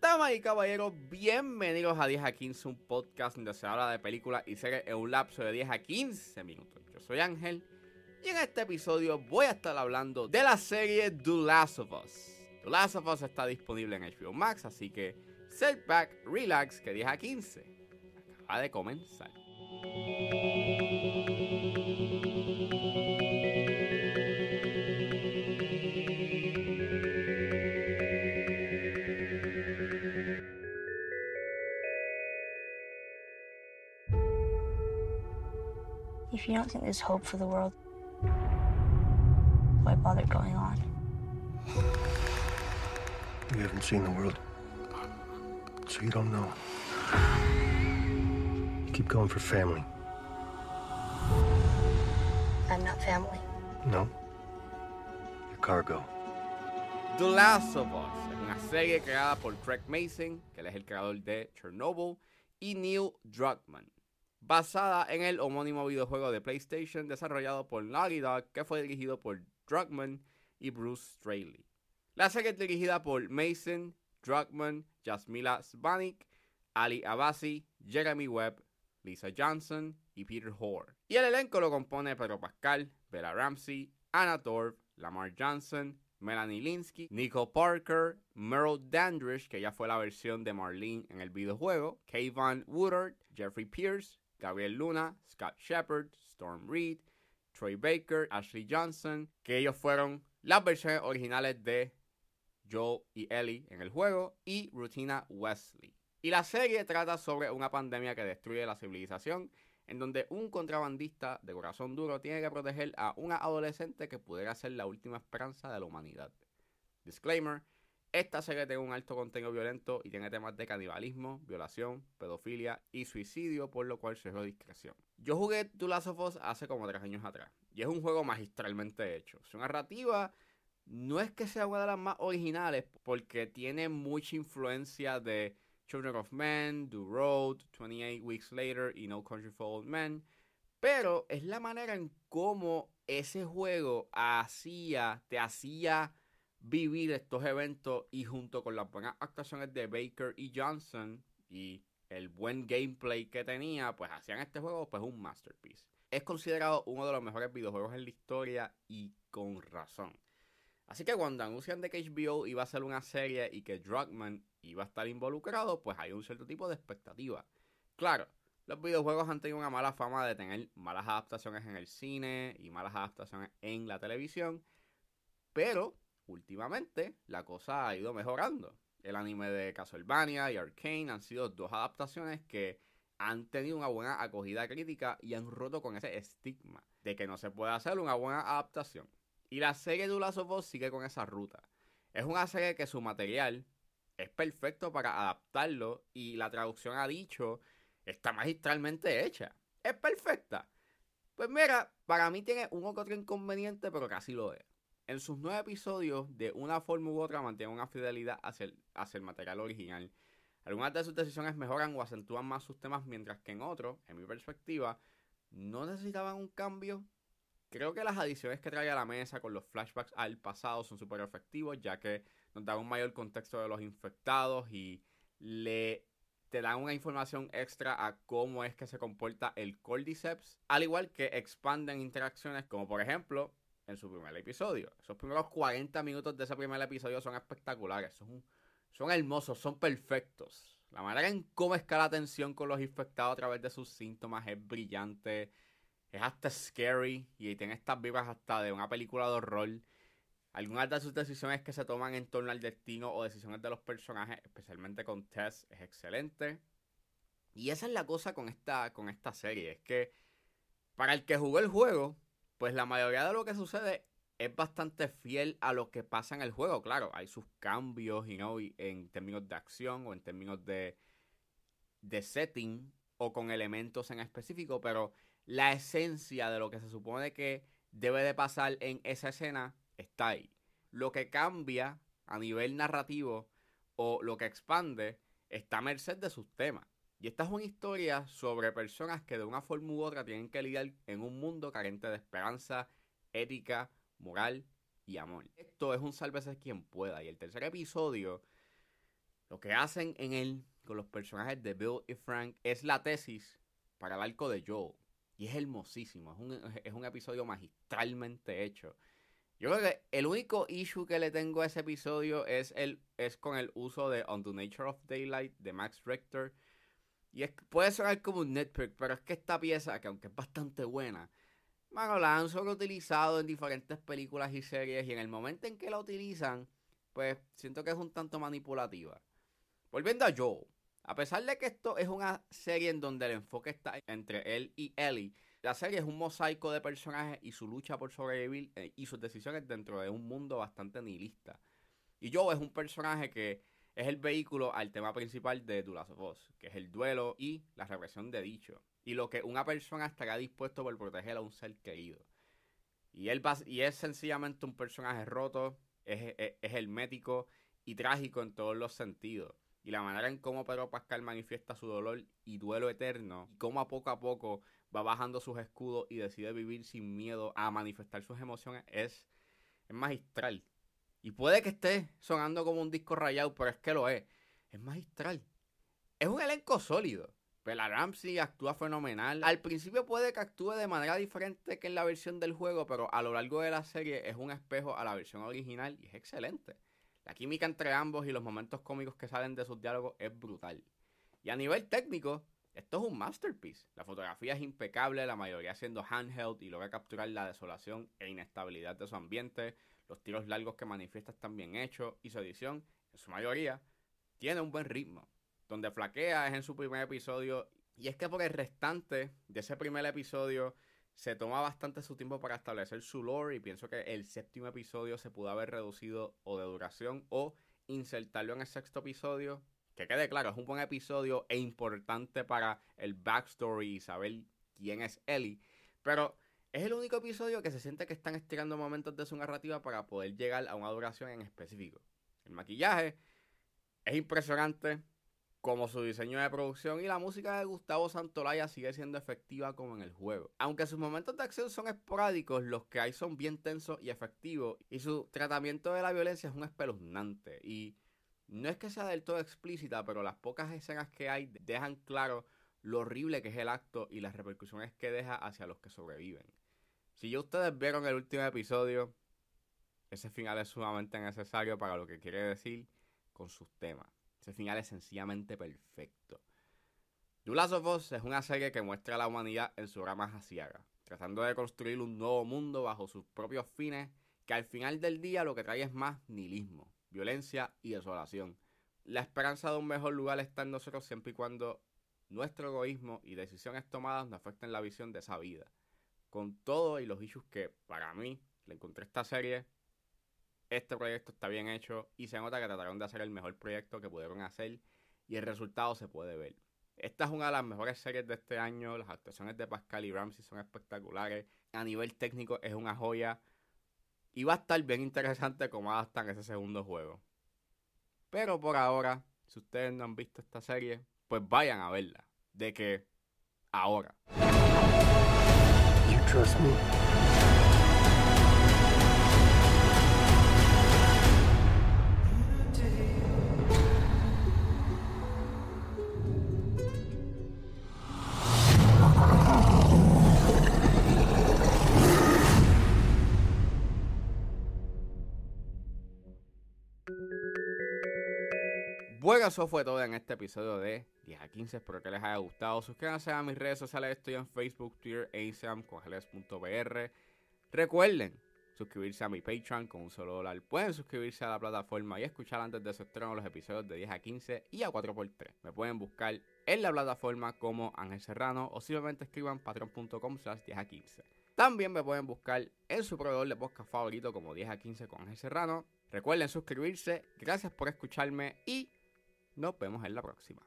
Damas y caballeros, bienvenidos a 10 a 15, un podcast donde se habla de películas y series en un lapso de 10 a 15 minutos. Yo soy Ángel y en este episodio voy a estar hablando de la serie The Last of Us. The Last of Us está disponible en HBO Max, así que set back, relax, que 10 a 15 acaba de comenzar. If you don't think there's hope for the world, why bother going on? You haven't seen the world, so you don't know. You keep going for family. I'm not family. No? Your cargo. The Last of Us es una serie creada por Craig Mason, que él es el creador de Chernobyl, y Neil Druckmann, basada en el homónimo videojuego de PlayStation desarrollado por Naughty Dog, que fue dirigido por Druckmann y Bruce Straley. La serie es dirigida por Mason, Druckmann, Jasmila Svanik, Ali Abasi, Jeremy Webb, Lisa Johnson y Peter Hoare. Y el elenco lo compone Pedro Pascal, Bella Ramsey, Anna Torv, Lamar Johnson, Melanie Linsky, Nico Parker, Meryl Dandridge, que ya fue la versión de Marlene en el videojuego, Kayvon Woodard, Jeffrey Pierce, Gabriel Luna, Scott Shepard, Storm Reed, Troy Baker, Ashley Johnson, que ellos fueron las versiones originales de Joel y Ellie en el juego, y Rutina Wesley. Y la serie trata sobre una pandemia que destruye la civilización, en donde un contrabandista de corazón duro tiene que proteger a una adolescente que pudiera ser la última esperanza de la humanidad. Disclaimer, esta serie tiene un alto contenido violento y tiene temas de canibalismo, violación, pedofilia y suicidio, por lo cual se discreción. Yo jugué The Last of Us hace como 3 años atrás, y es un juego magistralmente hecho. Su narrativa no es que sea una de las más originales, porque tiene mucha influencia de Children of Men, The Road, 28 Weeks Later y No Country for Old Men. Pero es la manera en cómo ese juego hacía, te hacía vivir estos eventos y junto con las buenas actuaciones de Baker y Johnson y el buen gameplay que tenía, pues hacían este juego pues un masterpiece. Es considerado uno de los mejores videojuegos en la historia y con razón. Así que cuando anuncian de que HBO iba a hacer una serie y que Druckmann iba a estar involucrado, pues hay un cierto tipo de expectativa. Claro, los videojuegos han tenido una mala fama de tener malas adaptaciones en el cine y malas adaptaciones en la televisión, pero últimamente la cosa ha ido mejorando. El anime de Castlevania y Arcane han sido dos adaptaciones que han tenido una buena acogida crítica y han roto con ese estigma de que no se puede hacer una buena adaptación. Y la serie de Last of Us sigue con esa ruta. Es una serie que su material es perfecto para adaptarlo y la traducción ha dicho está magistralmente hecha. Es perfecta. Pues mira, para mí tiene un otro inconveniente, pero casi lo es. En sus nueve episodios, de una forma u otra, mantiene una fidelidad hacia el, hacia el material original. Algunas de sus decisiones mejoran o acentúan más sus temas, mientras que en otros, en mi perspectiva, no necesitaban un cambio Creo que las adiciones que trae a la mesa con los flashbacks al pasado son súper efectivos, ya que nos dan un mayor contexto de los infectados y le te dan una información extra a cómo es que se comporta el Cordyceps, al igual que expanden interacciones como por ejemplo en su primer episodio. Esos primeros 40 minutos de ese primer episodio son espectaculares, son, son hermosos, son perfectos. La manera en cómo escala la tensión con los infectados a través de sus síntomas es brillante es hasta scary y tiene estas vibras hasta de una película de horror. Algunas de sus decisiones que se toman en torno al destino o decisiones de los personajes, especialmente con Tess, es excelente. Y esa es la cosa con esta, con esta serie, es que para el que jugó el juego, pues la mayoría de lo que sucede es bastante fiel a lo que pasa en el juego. Claro, hay sus cambios en términos de acción o en términos de, de setting o con elementos en específico, pero la esencia de lo que se supone que debe de pasar en esa escena está ahí. Lo que cambia a nivel narrativo o lo que expande está a merced de sus temas. Y esta es una historia sobre personas que de una forma u otra tienen que lidiar en un mundo carente de esperanza, ética, moral y amor. Esto es un sálvese quien pueda. Y el tercer episodio, lo que hacen en él con los personajes de Bill y Frank es la tesis para el arco de Joe. Y es hermosísimo. Es un, es un episodio magistralmente hecho. Yo creo que el único issue que le tengo a ese episodio es, el, es con el uso de On the Nature of Daylight de Max Richter. Y es, puede sonar como un nitpick, pero es que esta pieza, que aunque es bastante buena, bueno, la han solo utilizado en diferentes películas y series. Y en el momento en que la utilizan, pues siento que es un tanto manipulativa. Volviendo a Joe. A pesar de que esto es una serie en donde el enfoque está entre él y Ellie, la serie es un mosaico de personajes y su lucha por sobrevivir eh, y sus decisiones dentro de un mundo bastante nihilista. Y Joe es un personaje que es el vehículo al tema principal de of Us, que es el duelo y la represión de dicho. Y lo que una persona estará dispuesto por proteger a un ser querido. Y, él y es sencillamente un personaje roto, es, es, es hermético y trágico en todos los sentidos y la manera en cómo Pedro Pascal manifiesta su dolor y duelo eterno, y cómo a poco a poco va bajando sus escudos y decide vivir sin miedo a manifestar sus emociones, es, es magistral. Y puede que esté sonando como un disco rayado, pero es que lo es. Es magistral. Es un elenco sólido. Bella Ramsey actúa fenomenal. Al principio puede que actúe de manera diferente que en la versión del juego, pero a lo largo de la serie es un espejo a la versión original y es excelente. La química entre ambos y los momentos cómicos que salen de sus diálogos es brutal. Y a nivel técnico, esto es un masterpiece. La fotografía es impecable, la mayoría siendo handheld y logra capturar la desolación e inestabilidad de su ambiente. Los tiros largos que manifiesta están bien hechos y su edición, en su mayoría, tiene un buen ritmo. Donde flaquea es en su primer episodio y es que por el restante de ese primer episodio se toma bastante su tiempo para establecer su lore y pienso que el séptimo episodio se pudo haber reducido o de duración o insertarlo en el sexto episodio. Que quede claro, es un buen episodio e importante para el backstory y saber quién es Ellie. Pero es el único episodio que se siente que están estirando momentos de su narrativa para poder llegar a una duración en específico. El maquillaje es impresionante, como su diseño de producción y la música de Gustavo Santolaya sigue siendo efectiva como en el juego. Aunque sus momentos de acción son esporádicos, los que hay son bien tensos y efectivos y su tratamiento de la violencia es un espeluznante y no es que sea del todo explícita, pero las pocas escenas que hay dejan claro lo horrible que es el acto y las repercusiones que deja hacia los que sobreviven. Si ya ustedes vieron el último episodio, ese final es sumamente necesario para lo que quiere decir con sus temas. Ese final es sencillamente perfecto. The Last of Us es una serie que muestra a la humanidad en su rama asiaga, tratando de construir un nuevo mundo bajo sus propios fines, que al final del día lo que trae es más nihilismo, violencia y desolación. La esperanza de un mejor lugar está en nosotros siempre y cuando nuestro egoísmo y decisiones tomadas no afecten la visión de esa vida. Con todo y los issues que para mí le encontré esta serie, este proyecto está bien hecho y se nota que trataron de hacer el mejor proyecto que pudieron hacer y el resultado se puede ver. Esta es una de las mejores series de este año, las actuaciones de Pascal y Ramsey son espectaculares, a nivel técnico es una joya y va a estar bien interesante cómo adaptan ese segundo juego. Pero por ahora, si ustedes no han visto esta serie, pues vayan a verla. De que ahora. Trust me? Bueno, eso fue todo en este episodio de 10 a 15. Espero que les haya gustado. Suscríbanse a mis redes sociales. Estoy en Facebook, Twitter Instagram con Recuerden suscribirse a mi Patreon con un solo dólar. Pueden suscribirse a la plataforma y escuchar antes de su estreno los episodios de 10 a 15 y a 4x3. Me pueden buscar en la plataforma como Ángel Serrano o simplemente escriban patreon.com slash 10 a 15. También me pueden buscar en su proveedor de podcast favorito como 10 a 15 con Ángel Serrano. Recuerden suscribirse. Gracias por escucharme y nos vemos en la próxima.